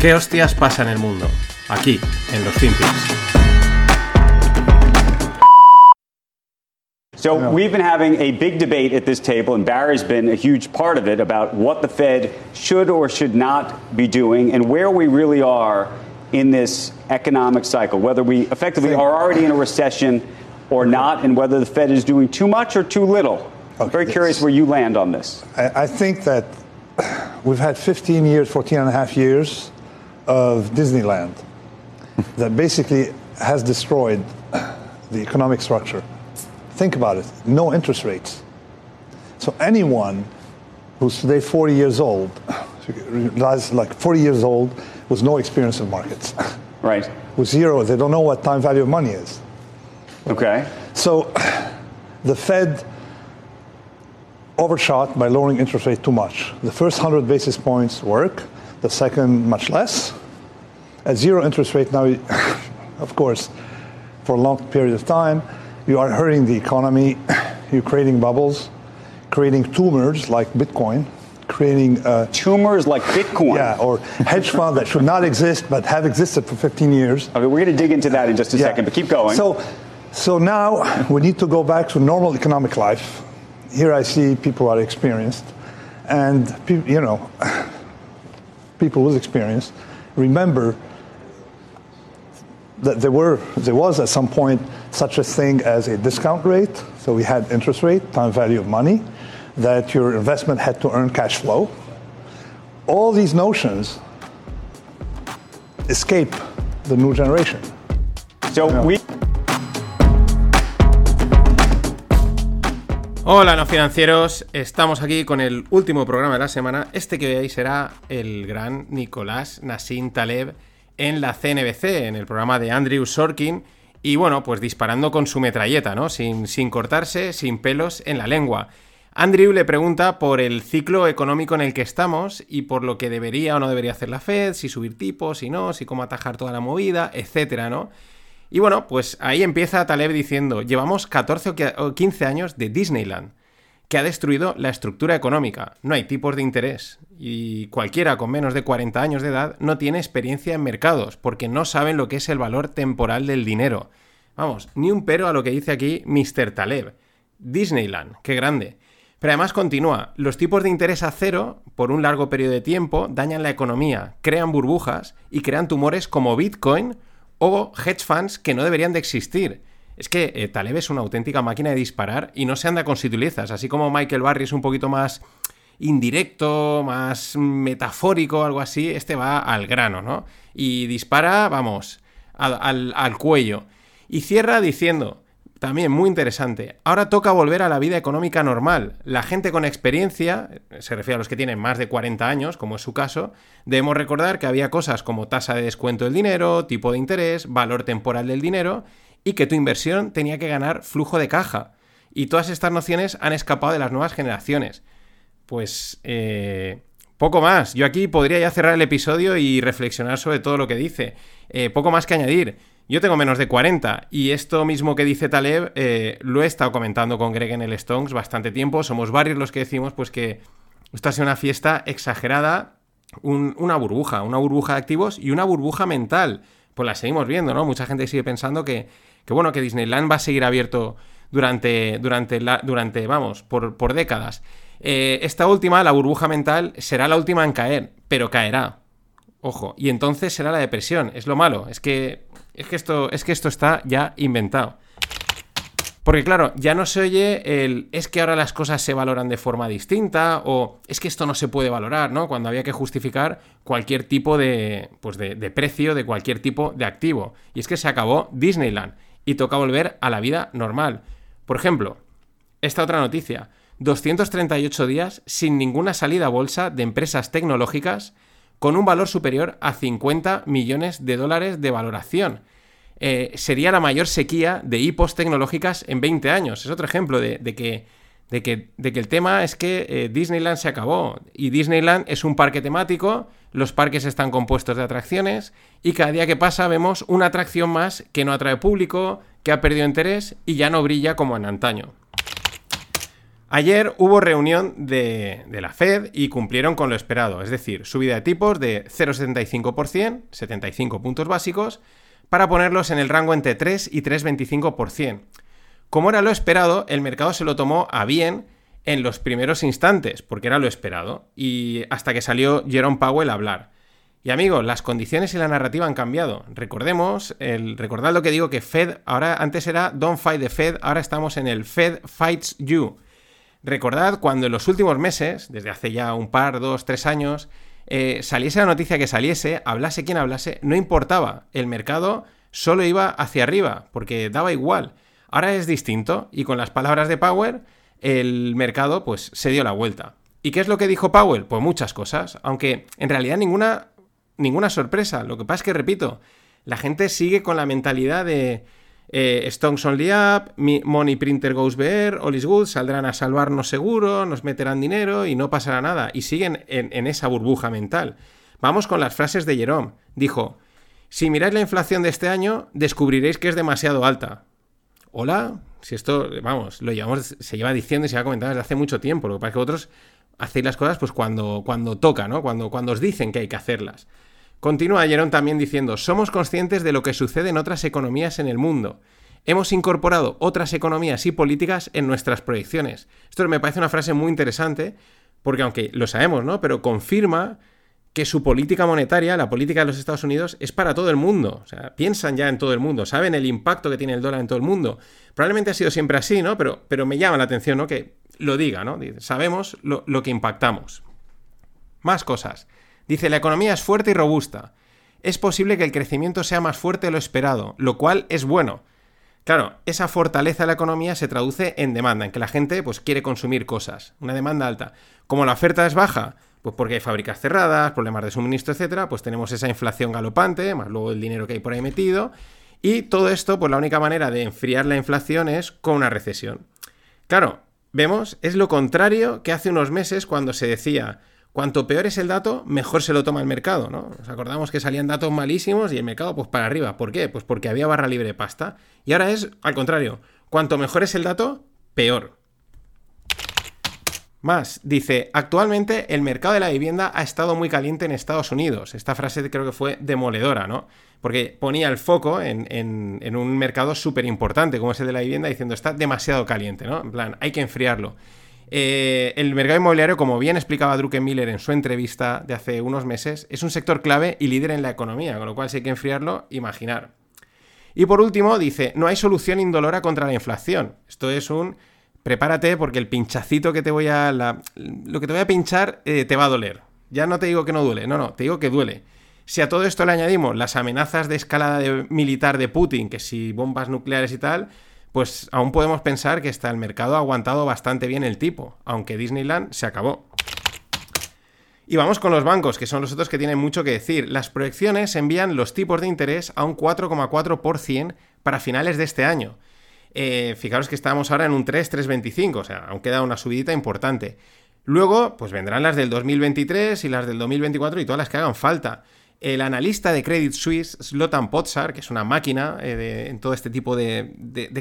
¿Qué hostias pasa en el mundo? Aquí, en los FinPix. So we've been having a big debate at this table, and Barry's been a huge part of it about what the Fed should or should not be doing and where we really are in this economic cycle, whether we effectively are already in a recession or not, and whether the Fed is doing too much or too little. I'm very curious where you land on this. I, I think that we've had 15 years, 14 and a half years of Disneyland that basically has destroyed the economic structure. Think about it no interest rates. So anyone who's today 40 years old, like 40 years old, with no experience in markets. Right. With zero, they don't know what time value of money is. Okay. So the Fed overshot by lowering interest rate too much. The first 100 basis points work, the second much less. At zero interest rate now, of course, for a long period of time, you are hurting the economy, you're creating bubbles, creating tumors like Bitcoin, creating uh, tumors like Bitcoin. Yeah, or hedge funds that should not exist but have existed for 15 years. Okay, we're going to dig into that in just a Yeah. second, but keep going. So, so now we need to go back to normal economic life. Here I see people are experienced, and pe- you know, people with experience remember that there were there was at some point such a thing as a discount rate. So we had interest rate, time value of money, that your investment had to earn cash flow. All these notions escape the new generation. so we Hola, no financieros. Estamos aquí con el último programa de la semana. Este que veáis será el gran Nicolás Nassim Taleb en la CNBC, en el programa de Andrew Sorkin. Y bueno, pues disparando con su metralleta, ¿no? Sin, sin cortarse, sin pelos en la lengua. Andrew le pregunta por el ciclo económico en el que estamos y por lo que debería o no debería hacer la Fed, si subir tipos, si no, si cómo atajar toda la movida, etcétera, ¿no? Y bueno, pues ahí empieza Taleb diciendo, llevamos 14 o que- o 15 años de Disneyland, que ha destruido la estructura económica. No hay tipos de interés y cualquiera con menos de 40 años de edad no tiene experiencia en mercados porque no saben lo que es el valor temporal del dinero. Vamos, ni un pero a lo que dice aquí Mr. Taleb. Disneyland, qué grande. Pero además continúa, los tipos de interés a cero por un largo periodo de tiempo dañan la economía, crean burbujas y crean tumores como Bitcoin o hedge funds que no deberían de existir. Es que eh, Taleb es una auténtica máquina de disparar y no se anda con sutilezas, así como Michael Barry es un poquito más indirecto, más metafórico, algo así, este va al grano, ¿no? Y dispara, vamos, al, al- al cuello. Y cierra diciendo, también muy interesante, ahora toca volver a la vida económica normal. La gente con experiencia, se refiere a los que tienen más de 40 años, como es su caso, debemos recordar que había cosas como tasa de descuento del dinero, tipo de interés, valor temporal del dinero, y que tu inversión tenía que ganar flujo de caja. Y todas estas nociones han escapado de las nuevas generaciones. Pues eh, poco más. Yo aquí podría ya cerrar el episodio y reflexionar sobre todo lo que dice. Eh, poco más que añadir. Yo tengo menos de 40 y esto mismo que dice Taleb eh, lo he estado comentando con Greg en el Stones bastante tiempo. Somos varios los que decimos pues que esto ha sido una fiesta exagerada, un- una burbuja, una burbuja de activos y una burbuja mental. Pues la seguimos viendo, ¿no? Mucha gente sigue pensando que, que bueno, que Disneyland va a seguir abierto durante, durante, durante vamos, por, por décadas. Eh, esta última, la burbuja mental, será la última en caer, pero caerá. Ojo, y entonces será la depresión. Es lo malo, es que, es que, esto, es que esto está ya inventado. Porque claro, ya no se oye el es que ahora las cosas se valoran de forma distinta o es que esto no se puede valorar, ¿no? Cuando había que justificar cualquier tipo de, pues de, de precio de cualquier tipo de activo. Y es que se acabó Disneyland y toca volver a la vida normal. Por ejemplo, esta otra noticia. 238 días sin ninguna salida a bolsa de empresas tecnológicas con un valor superior a 50 millones de dólares de valoración. Eh, sería la mayor sequía de hipos tecnológicas en 20 años. Es otro ejemplo de, que el tema es que eh, Disneyland se acabó. Y Disneyland es un parque temático, los parques están compuestos de atracciones, y cada día que pasa vemos una atracción más que no atrae público, que ha perdido interés y ya no brilla como en antaño. Ayer hubo reunión de, la Fed y cumplieron con lo esperado, es decir, subida de tipos de 0,75%, 75 puntos básicos, para ponerlos en el rango entre 3 y 3,25%. Como era lo esperado, el mercado se lo tomó a bien en los primeros instantes, porque era lo esperado, y hasta que salió Jerome Powell a hablar. Y amigos, las condiciones y la narrativa han cambiado. Recordemos, recordad lo que digo que Fed, ahora antes era Don't Fight the Fed, ahora estamos en el Fed Fights You. Recordad cuando en los últimos meses, desde hace ya un par, dos, tres años, eh, saliese la noticia que saliese, hablase quien hablase, no importaba. El mercado solo iba hacia arriba, porque daba igual. Ahora es distinto, y con las palabras de Power, el mercado pues se dio la vuelta. ¿Y qué es lo que dijo Powell? Pues muchas cosas, aunque en realidad ninguna, ninguna sorpresa. Lo que pasa es que, repito, la gente sigue con la mentalidad de eh, Stones Only Up, Money Printer Goes Bear, All is Good, saldrán a salvarnos seguro, nos meterán dinero y no pasará nada. Y siguen en, esa burbuja mental. Vamos con las frases de Jerome. Dijo, si miráis la inflación de este año, descubriréis que es demasiado alta. Hola, si esto, vamos, lo llevamos, se lleva diciendo y se ha comentado desde hace mucho tiempo. Lo que pasa es que otros hacéis las cosas pues cuando, cuando toca, ¿no? Cuando, cuando os dicen que hay que hacerlas. Continúa Jerón también diciendo, somos conscientes de lo que sucede en otras economías en el mundo. Hemos incorporado otras economías y políticas en nuestras proyecciones. Esto me parece una frase muy interesante, porque aunque lo sabemos, ¿no? Pero confirma que su política monetaria, la política de los Estados Unidos, es para todo el mundo. O sea, piensan ya en todo el mundo, saben el impacto que tiene el dólar en todo el mundo. Probablemente ha sido siempre así, ¿no? Pero, pero me llama la atención, ¿no? Que lo diga, ¿no? Sabemos lo, lo que impactamos. Más cosas. Dice, la economía es fuerte y robusta. Es posible que el crecimiento sea más fuerte de lo esperado, lo cual es bueno. Claro, esa fortaleza de la economía se traduce en demanda, en que la gente pues, quiere consumir cosas, una demanda alta. Como la oferta es baja, pues porque hay fábricas cerradas, problemas de suministro, etcétera, pues tenemos esa inflación galopante, más luego el dinero que hay por ahí metido. Y todo esto, pues la única manera de enfriar la inflación es con una recesión. Claro, vemos, es lo contrario que hace unos meses cuando se decía, Cuanto peor es el dato, mejor se lo toma el mercado, ¿no? Nos acordamos que salían datos malísimos y el mercado pues para arriba. ¿Por qué? Pues porque había barra libre de pasta. Y ahora es al contrario. Cuanto mejor es el dato, peor. Más, dice, actualmente el mercado de la vivienda ha estado muy caliente en Estados Unidos. Esta frase creo que fue demoledora, ¿no? Porque ponía el foco en, en un mercado súper importante como es el de la vivienda diciendo está demasiado caliente, ¿no? En plan, hay que enfriarlo. Eh, el mercado inmobiliario, como bien explicaba Druckenmiller en su entrevista de hace unos meses, es un sector clave y líder en la economía, con lo cual si hay que enfriarlo, imaginar. Y por último, dice, no hay solución indolora contra la inflación. Esto es un... Prepárate porque el pinchacito que te voy a... lo que te voy a pinchar eh, te va a doler. Ya no te digo que no duele, no, no, te digo que duele. Si a todo esto le añadimos las amenazas de escalada militar de Putin, que si bombas nucleares y tal, pues aún podemos pensar que hasta el mercado ha aguantado bastante bien el tipo, aunque Disneyland se acabó. Y vamos con los bancos, que son los otros que tienen mucho que decir. Las proyecciones envían los tipos de interés a un 4,4% para finales de este año. Eh, fijaros que estamos ahora en un 3, 3,25, o sea, aún queda una subidita importante. Luego, pues vendrán las del 2023 y las del 2024 y todas las que hagan falta. El analista de Credit Suisse, Slotan Potsar, que es una máquina eh, en todo este tipo de,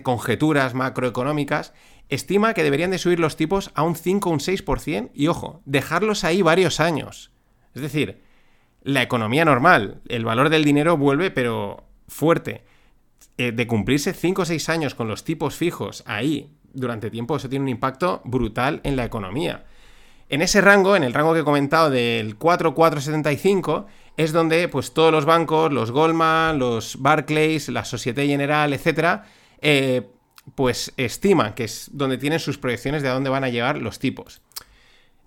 conjeturas macroeconómicas, estima que deberían de subir los tipos a un 5 o un 6% y, ojo, dejarlos ahí varios años. Es decir, la economía normal, el valor del dinero vuelve, pero fuerte. Eh, de cumplirse 5 o 6 años con los tipos fijos ahí durante tiempo, eso tiene un impacto brutal en la economía. En ese rango, en el rango que he comentado del 4,475, es donde pues todos los bancos, los Goldman, los Barclays, la Societe General, etcétera, eh, pues estiman que es donde tienen sus proyecciones de a dónde van a llegar los tipos.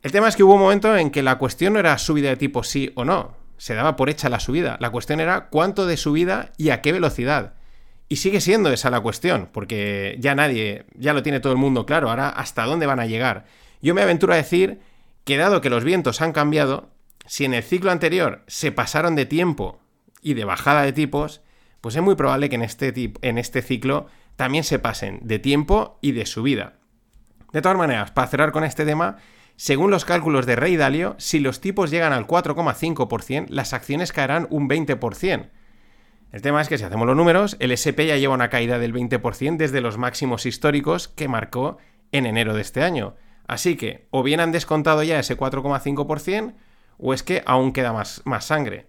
El tema es que hubo un momento en que la cuestión no era subida de tipo sí o no, se daba por hecha la subida, la cuestión era cuánto de subida y a qué velocidad. Y sigue siendo esa la cuestión, porque ya nadie, ya lo tiene todo el mundo claro, ahora hasta dónde van a llegar. Yo me aventuro a decir que dado que los vientos han cambiado, si en el ciclo anterior se pasaron de tiempo y de bajada de tipos, pues es muy probable que en este, en este ciclo también se pasen de tiempo y de subida. De todas maneras, para cerrar con este tema, según los cálculos de Rey Dalio, si los tipos llegan al 4,5%, las acciones caerán un 20%. El tema es que si hacemos los números, el SP ya lleva una caída del 20% desde los máximos históricos que marcó en enero de este año. Así que o bien han descontado ya ese 4,5% o es que aún queda más, más sangre.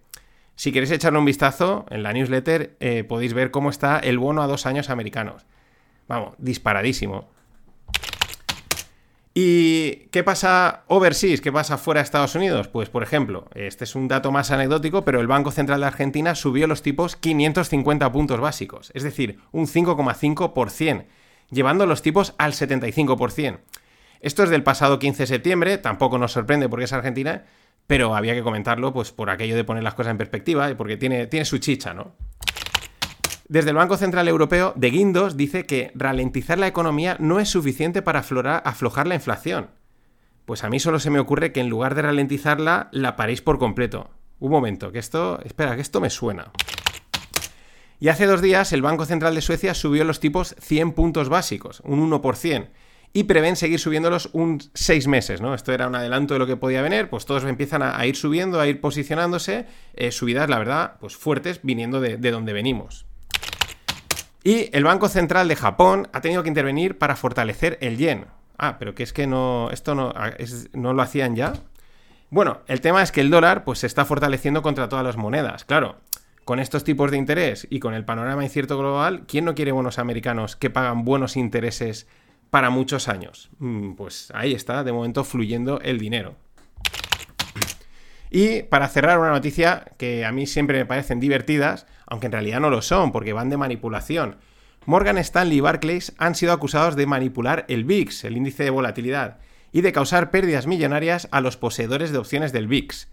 Si queréis echarle un vistazo en la newsletter, eh, podéis ver cómo está el bono a dos años americanos. Vamos, disparadísimo. ¿Y qué pasa overseas? ¿Qué pasa fuera de Estados Unidos? Pues, por ejemplo, este es un dato más anecdótico, pero el Banco Central de Argentina subió los tipos 550 puntos básicos, es decir, un 5,5%, llevando los tipos al 75%. Esto es del pasado 15 de septiembre, tampoco nos sorprende porque es Argentina, pero había que comentarlo pues por aquello de poner las cosas en perspectiva y porque tiene, tiene su chicha, ¿no? Desde el Banco Central Europeo, De Guindos dice que ralentizar la economía no es suficiente para aflojar la inflación. Pues a mí solo se me ocurre que en lugar de ralentizarla, la paréis por completo. Un momento, que esto... Espera, que esto me suena. Y hace dos días el Banco Central de Suecia subió los tipos 100 puntos básicos, un 1% y prevén seguir subiéndolos un seis meses, ¿no? Esto era un adelanto de lo que podía venir, pues todos empiezan a, ir subiendo, a ir posicionándose, eh, subidas, la verdad, pues fuertes, viniendo de, donde venimos. Y el Banco Central de Japón ha tenido que intervenir para fortalecer el yen. Ah, pero que es que no, esto no, ah, no lo hacían ya. Bueno, el tema es que el dólar pues se está fortaleciendo contra todas las monedas. Claro, con estos tipos de interés y con el panorama incierto global, ¿quién no quiere buenos americanos que pagan buenos intereses para muchos años. Mm, pues ahí está, de momento fluyendo el dinero. Y para cerrar una noticia que a mí siempre me parecen divertidas, aunque en realidad no lo son, porque van de manipulación. Morgan Stanley y Barclays han sido acusados de manipular el VIX, el índice de volatilidad, y de causar pérdidas millonarias a los poseedores de opciones del VIX.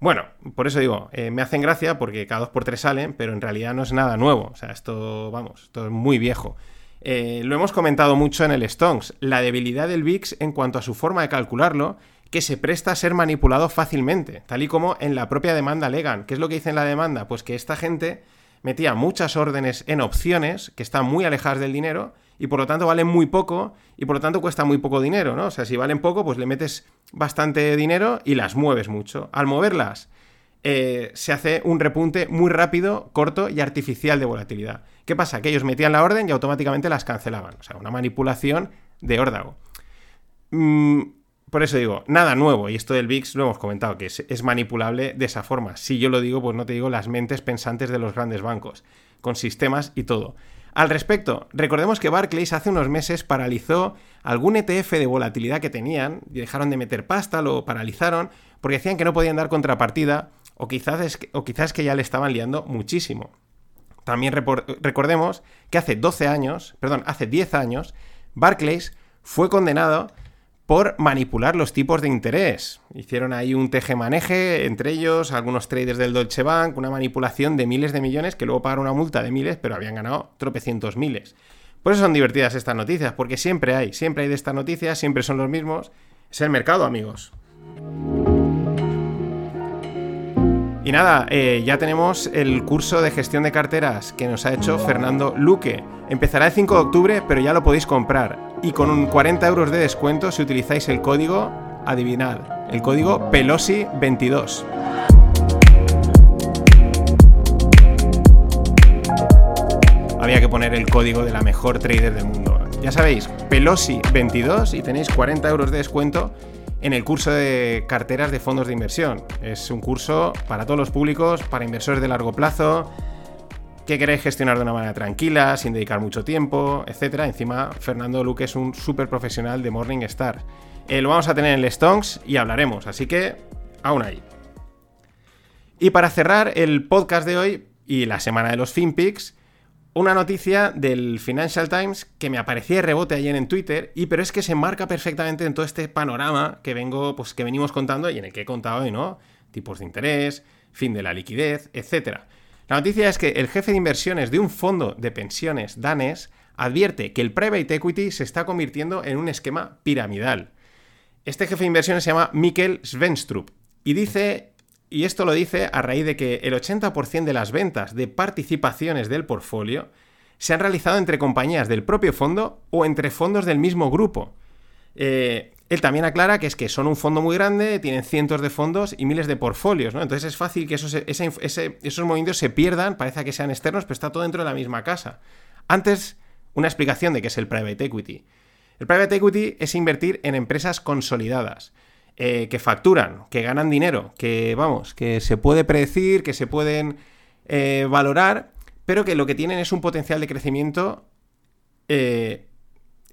Bueno, por eso digo, eh, me hacen gracia porque cada dos por tres salen, pero en realidad no es nada nuevo. O sea, esto, vamos, esto es muy viejo. Eh, lo hemos comentado mucho en el Stonks, la debilidad del VIX en cuanto a su forma de calcularlo, que se presta a ser manipulado fácilmente, tal y como en la propia demanda alegan. ¿Qué es lo que dice en la demanda? Pues que esta gente metía muchas órdenes en opciones que están muy alejadas del dinero y por lo tanto valen muy poco y por lo tanto cuesta muy poco dinero, ¿no? O sea, si valen poco, pues le metes bastante dinero y las mueves mucho. Al moverlas, eh, se hace un repunte muy rápido, corto y artificial de volatilidad. ¿Qué pasa? Que ellos metían la orden y automáticamente las cancelaban. O sea, una manipulación de órdago. Mm, por eso digo, nada nuevo. Y esto del VIX lo hemos comentado, que es, manipulable de esa forma. Si yo lo digo, pues no te digo las mentes pensantes de los grandes bancos, con sistemas y todo. Al respecto, recordemos que Barclays hace unos meses paralizó algún ETF de volatilidad que tenían y dejaron de meter pasta, lo paralizaron porque decían que no podían dar contrapartida o quizás, es que, o quizás que ya le estaban liando muchísimo. También recordemos que hace 12 años, perdón, hace 10 años, Barclays fue condenado por manipular los tipos de interés. Hicieron ahí un teje-maneje entre ellos, algunos traders del Deutsche Bank, una manipulación de miles de millones que luego pagaron una multa de miles, pero habían ganado tropecientos miles. Por eso son divertidas estas noticias, porque siempre hay, siempre hay de estas noticias, siempre son los mismos. Es el mercado, amigos. Y nada, eh, ya tenemos el curso de gestión de carteras que nos ha hecho Fernando Luque. Empezará el 5 de octubre, pero ya lo podéis comprar. Y con un 40 euros de descuento si utilizáis el código, adivinad, el código Pelosi22. Había que poner el código de la mejor trader del mundo. Ya sabéis, Pelosi22 y tenéis 40 euros de descuento en el curso de carteras de fondos de inversión. Es un curso para todos los públicos, para inversores de largo plazo, que queréis gestionar de una manera tranquila, sin dedicar mucho tiempo, etc. Encima, Fernando Luque es un súper profesional de Morningstar. Eh, lo vamos a tener en el Stonks y hablaremos, así que aún ahí. Y para cerrar el podcast de hoy y la semana de los FinPix, una noticia del Financial Times que me aparecía de rebote ayer en Twitter, y pero es que se marca perfectamente en todo este panorama que vengo, pues que venimos contando y en el que he contado hoy, ¿no? Tipos de interés, fin de la liquidez, etc. La noticia es que el jefe de inversiones de un fondo de pensiones danés advierte que el private equity se está convirtiendo en un esquema piramidal. Este jefe de inversiones se llama Mikkel Svenstrup y dice y esto lo dice a raíz de que el 80% de las ventas de participaciones del portfolio se han realizado entre compañías del propio fondo o entre fondos del mismo grupo. Eh, él también aclara que es que son un fondo muy grande, tienen cientos de fondos y miles de portfolios, ¿no? Entonces es fácil que esos, esos movimientos se pierdan, parece que sean externos, pero está todo dentro de la misma casa. Antes, una explicación de qué es el private equity. El private equity es invertir en empresas consolidadas, eh, que facturan, que ganan dinero, que vamos, que se puede predecir, que se pueden eh, valorar, pero que lo que tienen es un potencial de crecimiento eh,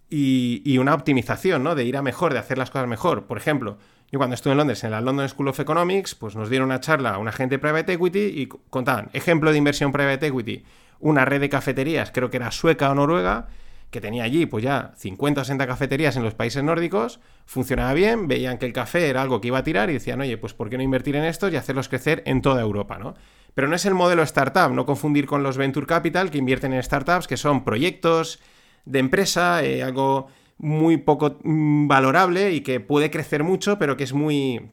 y, y, una optimización, ¿no? De ir a mejor, de hacer las cosas mejor. Por ejemplo, yo cuando estuve en Londres, en la London School of Economics, pues nos dieron una charla a un agente de private equity y contaban, ejemplo de inversión private equity, una red de cafeterías, creo que era sueca o noruega, que tenía allí pues ya 50 o 60 cafeterías en los países nórdicos, funcionaba bien, veían que el café era algo que iba a tirar y decían, oye, pues ¿por qué no invertir en estos y hacerlos crecer en toda Europa, ¿no? Pero no es el modelo startup, no confundir con los venture capital que invierten en startups, que son proyectos de empresa, eh, algo muy poco mm, valorable y que puede crecer mucho, pero que es muy,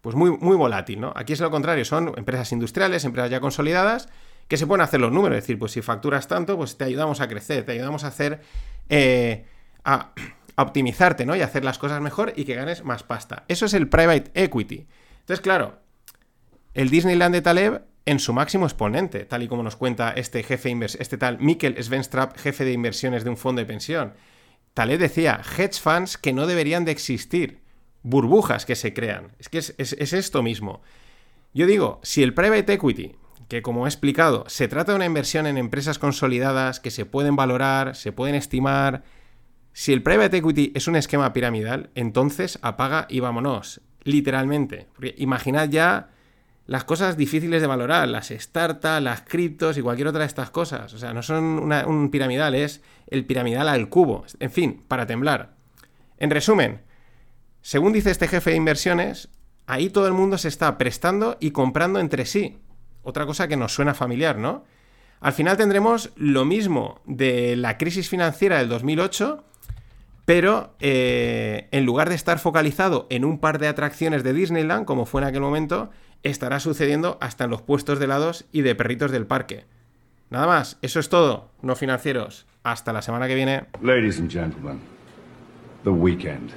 pues muy, muy volátil, ¿no? Aquí es lo contrario, son empresas industriales, empresas ya consolidadas, que se pueden hacer los números, es decir, pues si facturas tanto, pues te ayudamos a crecer, te ayudamos a hacer, eh, a, optimizarte, ¿no? Y hacer las cosas mejor y que ganes más pasta. Eso es el private equity. Entonces, claro, el Disneyland de Taleb en su máximo exponente, tal y como nos cuenta este jefe este tal Mikkel Svenstrap, jefe de inversiones de un fondo de pensión. Taleb decía, hedge funds que no deberían de existir, burbujas que se crean. Es que es, es esto mismo. Yo digo, si el private equity que como he explicado, se trata de una inversión en empresas consolidadas que se pueden valorar, se pueden estimar. Si el private equity es un esquema piramidal, entonces apaga y vámonos, literalmente. Imaginad ya las cosas difíciles de valorar, las startups, las criptos y cualquier otra de estas cosas. O sea, no son un piramidal, es el piramidal al cubo. En fin, para temblar. En resumen, según dice este jefe de inversiones, ahí todo el mundo se está prestando y comprando entre sí. Otra cosa que nos suena familiar, ¿no? Al final tendremos lo mismo de la crisis financiera del 2008, pero eh, en lugar de estar focalizado en un par de atracciones de Disneyland, como fue en aquel momento, estará sucediendo hasta en los puestos de helados y de perritos del parque. Nada más, eso es todo, no financieros. Hasta la semana que viene. Ladies and gentlemen, the weekend.